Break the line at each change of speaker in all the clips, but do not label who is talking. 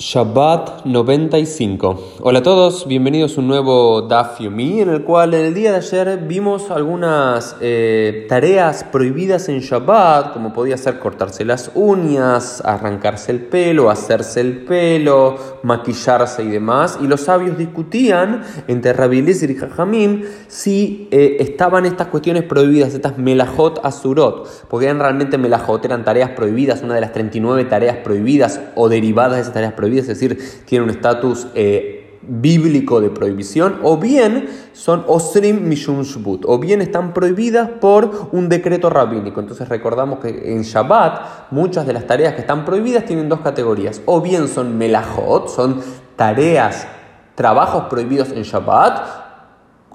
Shabbat 95. Hola a todos, bienvenidos a un nuevo Daf Yomi en el cual el día de ayer vimos algunas eh, tareas prohibidas en Shabbat, como podía ser cortarse las uñas, arrancarse el pelo, hacerse el pelo, maquillarse y demás. Y los sabios discutían entre Rabbi y Jajamim si eh, estaban estas cuestiones prohibidas, estas melajot asurot, porque eran realmente melajot, eran tareas prohibidas, una de las 39 tareas prohibidas o derivadas de esas tareas prohibidas es decir, tienen un estatus eh, bíblico de prohibición, o bien son osrim mishun shbut, o bien están prohibidas por un decreto rabínico. Entonces recordamos que en Shabbat muchas de las tareas que están prohibidas tienen dos categorías, o bien son melajot, son tareas, trabajos prohibidos en Shabbat,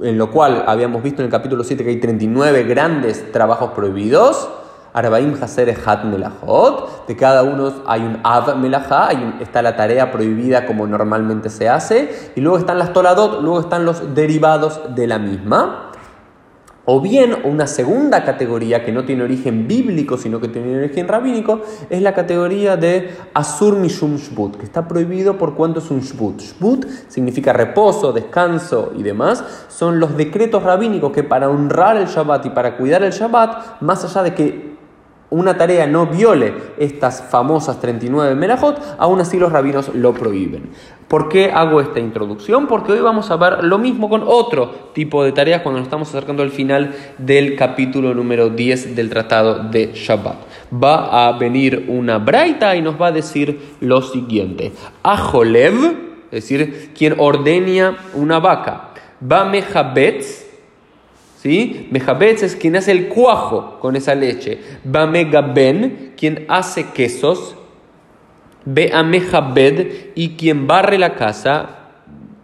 en lo cual habíamos visto en el capítulo 7 que hay 39 grandes trabajos prohibidos, Arbaim Haser Hat Melahot. De cada uno hay un Av Melahá, está la tarea prohibida como normalmente se hace. Y luego están las Toladot, luego están los derivados de la misma. O bien una segunda categoría que no tiene origen bíblico, sino que tiene origen rabínico, es la categoría de Asur Mishum Shbut, que está prohibido por cuanto es un Shbut. Shbut significa reposo, descanso y demás. Son los decretos rabínicos que para honrar el Shabbat y para cuidar el Shabbat, más allá de que una tarea no viole estas famosas 39 melajot, aún así los rabinos lo prohíben. ¿Por qué hago esta introducción? Porque hoy vamos a ver lo mismo con otro tipo de tareas cuando nos estamos acercando al final del capítulo número 10 del tratado de Shabbat. Va a venir una braita y nos va a decir lo siguiente. Ajolev, es decir, quien ordena una vaca. Va mejabetz, ¿Sí? es quien hace el cuajo con esa leche. Bamegaben, quien hace quesos. Beamejabed, y quien barre la casa.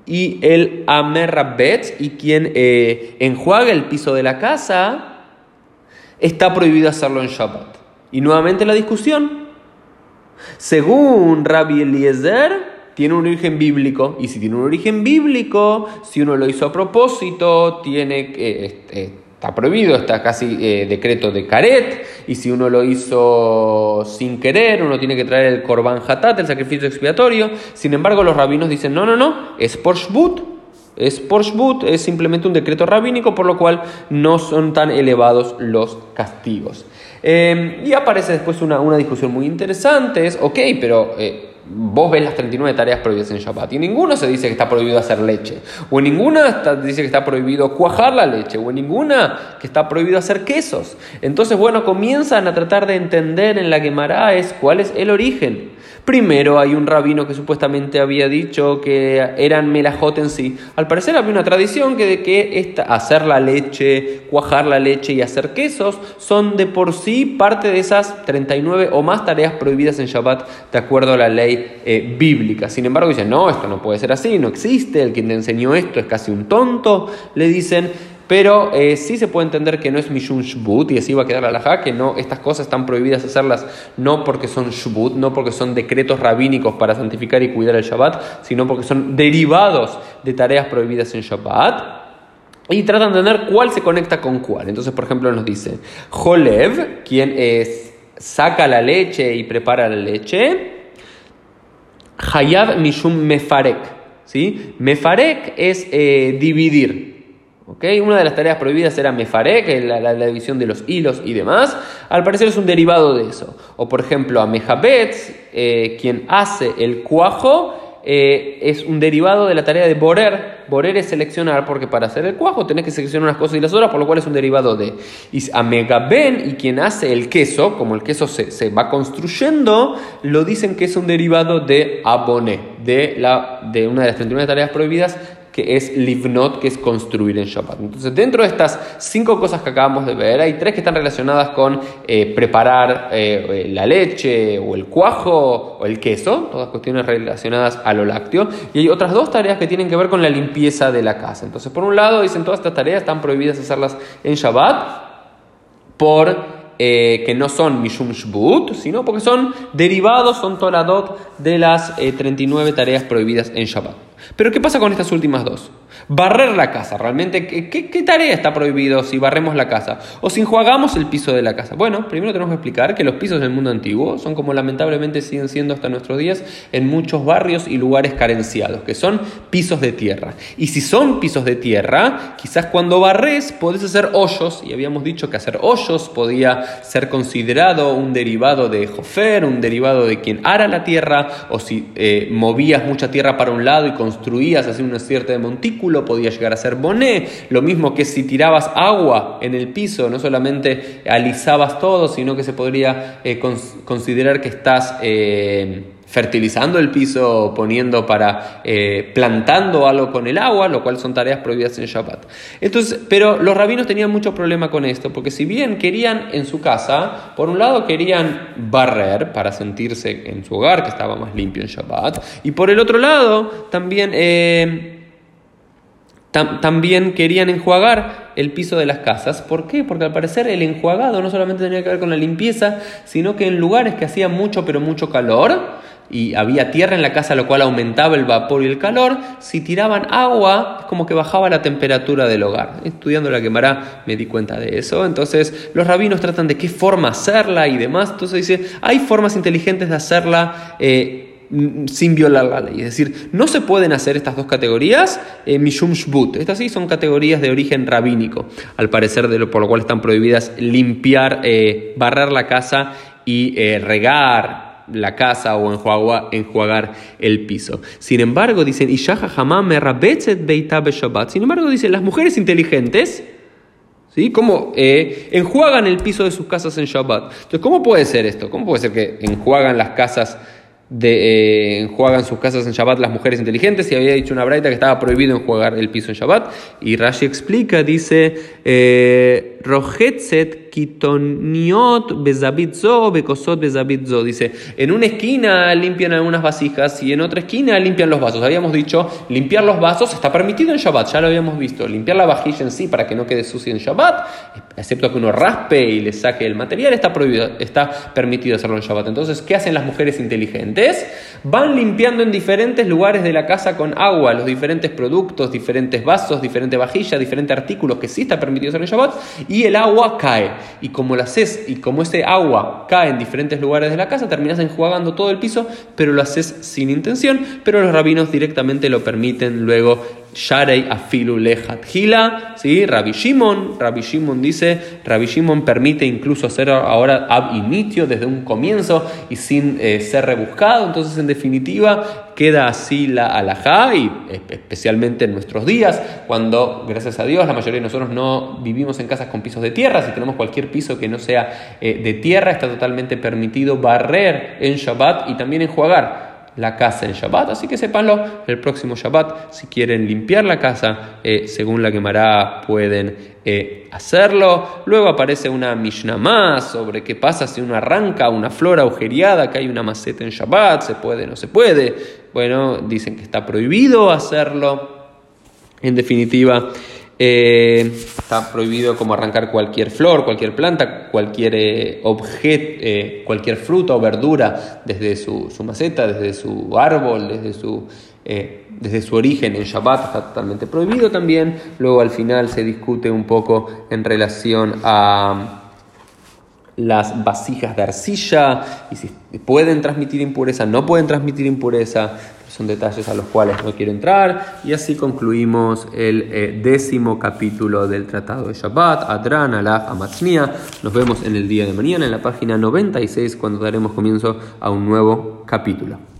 Y el amerrabet, y quien eh, enjuaga el piso de la casa. Está prohibido hacerlo en Shabbat. Y nuevamente la discusión. Según Rabbi Eliezer, tiene un origen bíblico y si tiene un origen bíblico, si uno lo hizo a propósito, tiene eh, está prohibido, está casi eh, decreto de caret y si uno lo hizo sin querer, uno tiene que traer el korban hatat, el sacrificio expiatorio. Sin embargo, los rabinos dicen, no, no, no, es por shbut, es por shbut, es simplemente un decreto rabínico, por lo cual no son tan elevados los castigos. Eh, y aparece después una, una, discusión muy interesante, es, ok, pero vos ves las 39 tareas prohibidas en Shabbat y en ninguna se dice que está prohibido hacer leche, o ninguna dice que está prohibido cuajar la leche, o ninguna que está prohibido hacer quesos. Entonces, bueno, comienzan a tratar de entender en la Gemara es cuál es el origen. Primero hay un rabino que supuestamente había dicho que eran melajot en sí. Al parecer había una tradición que de que esta, hacer la leche, cuajar la leche y hacer quesos son de por sí parte de esas 39 o más tareas prohibidas en Shabbat de acuerdo a la ley eh, bíblica. Sin embargo dicen, no, esto no puede ser así, no existe, el quien te enseñó esto es casi un tonto, le dicen. Pero eh, sí se puede entender que no es Mishun Shbut, y así va a quedar la alajá, que no, estas cosas están prohibidas hacerlas no porque son Shbut, no porque son decretos rabínicos para santificar y cuidar el Shabbat, sino porque son derivados de tareas prohibidas en Shabbat. Y tratan de entender cuál se conecta con cuál. Entonces, por ejemplo, nos dice, Jolev, quien es, saca la leche y prepara la leche, Hayab Mishum Mefarek. ¿sí? Mefarek es eh, dividir. Una de las tareas prohibidas era mefare, que es la, división de los hilos y demás. Al parecer es un derivado de eso. O por ejemplo, a eh, quien hace el cuajo, eh, es un derivado de la tarea de borer. Borer es seleccionar, porque para hacer el cuajo tenés que seleccionar unas cosas y las otras, por lo cual es un derivado de. Y a megaben, y quien hace el queso, como el queso se, se, va construyendo, lo dicen que es un derivado de aboné, de, de una de las 39 tareas prohibidas que es livnot, que es construir en Shabbat. Entonces, dentro de estas cinco cosas que acabamos de ver, hay tres que están relacionadas con eh, preparar eh, la leche o el cuajo o el queso, todas cuestiones relacionadas a lo lácteo, y hay otras dos tareas que tienen que ver con la limpieza de la casa. Entonces, por un lado, dicen todas estas tareas están prohibidas hacerlas en Shabbat por eh, que no son Mishum Shbut, sino porque son derivados, son toladot de las 39 tareas prohibidas en Shabbat. Pero ¿qué pasa con estas últimas dos? Barrer la casa, realmente, ¿qué, tarea está prohibido si barremos la casa? O si enjuagamos el piso de la casa. Bueno, primero tenemos que explicar que los pisos del mundo antiguo son como lamentablemente siguen siendo hasta nuestros días en muchos barrios y lugares carenciados, que son pisos de tierra. Y si son pisos de tierra, quizás cuando barres podés hacer hoyos, y habíamos dicho que hacer hoyos podía ser considerado un derivado de jofer, un derivado de quien ara la tierra, o si eh, movías mucha tierra para un lado y construías así una cierta de montículo, podía llegar a ser boné. Lo mismo que si tirabas agua en el piso, no solamente alisabas todo, sino que se podría eh, considerar que estás eh, fertilizando el piso, poniendo para eh, plantando algo con el agua, lo cual son tareas prohibidas en Shabbat. Entonces, pero los rabinos tenían mucho problema con esto, porque si bien querían en su casa, por un lado querían barrer para sentirse en su hogar que estaba más limpio en Shabbat, y por el otro lado también también querían enjuagar el piso de las casas. ¿Por qué? Porque al parecer el enjuagado no solamente tenía que ver con la limpieza, sino que en lugares que hacía mucho pero mucho calor y había tierra en la casa, lo cual aumentaba el vapor y el calor, si tiraban agua es como que bajaba la temperatura del hogar. Estudiando la quemará me di cuenta de eso. Entonces los rabinos tratan de qué forma hacerla y demás. Entonces dice, hay formas inteligentes de hacerla. Eh, Mm, sin violar la ley. Es decir, no se pueden hacer estas dos categorías eh, mishum shbut. Estas sí son categorías de origen rabínico, al parecer, de lo, por lo cual están prohibidas limpiar, eh, barrer la casa y eh, regar la casa o enjuagar, enjuagar el piso. Sin embargo, dicen, Sin embargo, dicen, las mujeres inteligentes, ¿sí? ¿Cómo enjuagan el piso de sus casas en Shabbat? Entonces, ¿cómo puede ser esto? ¿Cómo puede ser que enjuagan las casas de, eh, enjuagan sus casas en Shabbat las mujeres inteligentes y había dicho una braita que estaba prohibido enjuagar el piso en Shabbat y Rashi explica, dice eh, kitoniot bezabitzo bekosot bezabitzo dice en una esquina limpian algunas vasijas y en otra esquina limpian los vasos habíamos dicho limpiar los vasos está permitido en Shabbat ya lo habíamos visto limpiar la vajilla en sí para que no quede sucia en Shabbat excepto que uno raspe y le saque el material está prohibido está permitido hacerlo en Shabbat entonces ¿qué hacen las mujeres inteligentes? van limpiando en diferentes lugares de la casa con agua los diferentes productos, diferentes vasos, diferentes vajillas, diferentes artículos que sí está permitido hacer en Shabbat y el agua cae. Y como lo haces y como ese agua cae en diferentes lugares de la casa, terminas enjuagando todo el piso, pero lo haces sin intención, pero los rabinos directamente lo permiten luego Sharei afilu lechat hila, ¿sí? Rabbi Shimon, Rabbi Shimon dice, Rabbi Shimon permite incluso hacer ahora ab initio desde un comienzo y sin eh, ser rebuscado, entonces en definitiva queda así la alajá y especialmente en nuestros días, cuando gracias a Dios la mayoría de nosotros no vivimos en casas con pisos de tierra, si tenemos cualquier piso que no sea eh, de tierra está totalmente permitido barrer en Shabbat y también enjuagar la casa en Shabbat, así que sépanlo, el próximo Shabbat, si quieren limpiar la casa, eh, según la quemará, pueden eh, hacerlo. Luego aparece una Mishnah más sobre qué pasa si uno arranca una flor agujereada, que hay una maceta en Shabbat, se puede, no se puede. Bueno, dicen que está prohibido hacerlo. En definitiva, eh, está prohibido como arrancar cualquier flor, cualquier planta, cualquier eh, objeto, eh, cualquier fruta o verdura desde su, maceta, desde su árbol, desde su, desde su origen en Shabbat está totalmente prohibido también. Luego al final se discute un poco en relación a las vasijas de arcilla y si pueden transmitir impureza, no pueden transmitir impureza son detalles a los cuales no quiero entrar. Y así concluimos el eh, décimo capítulo del Tratado de Shabbat, Adran, Alaf, Amatznia. Nos vemos en el día de mañana en la página 96 cuando daremos comienzo a un nuevo capítulo.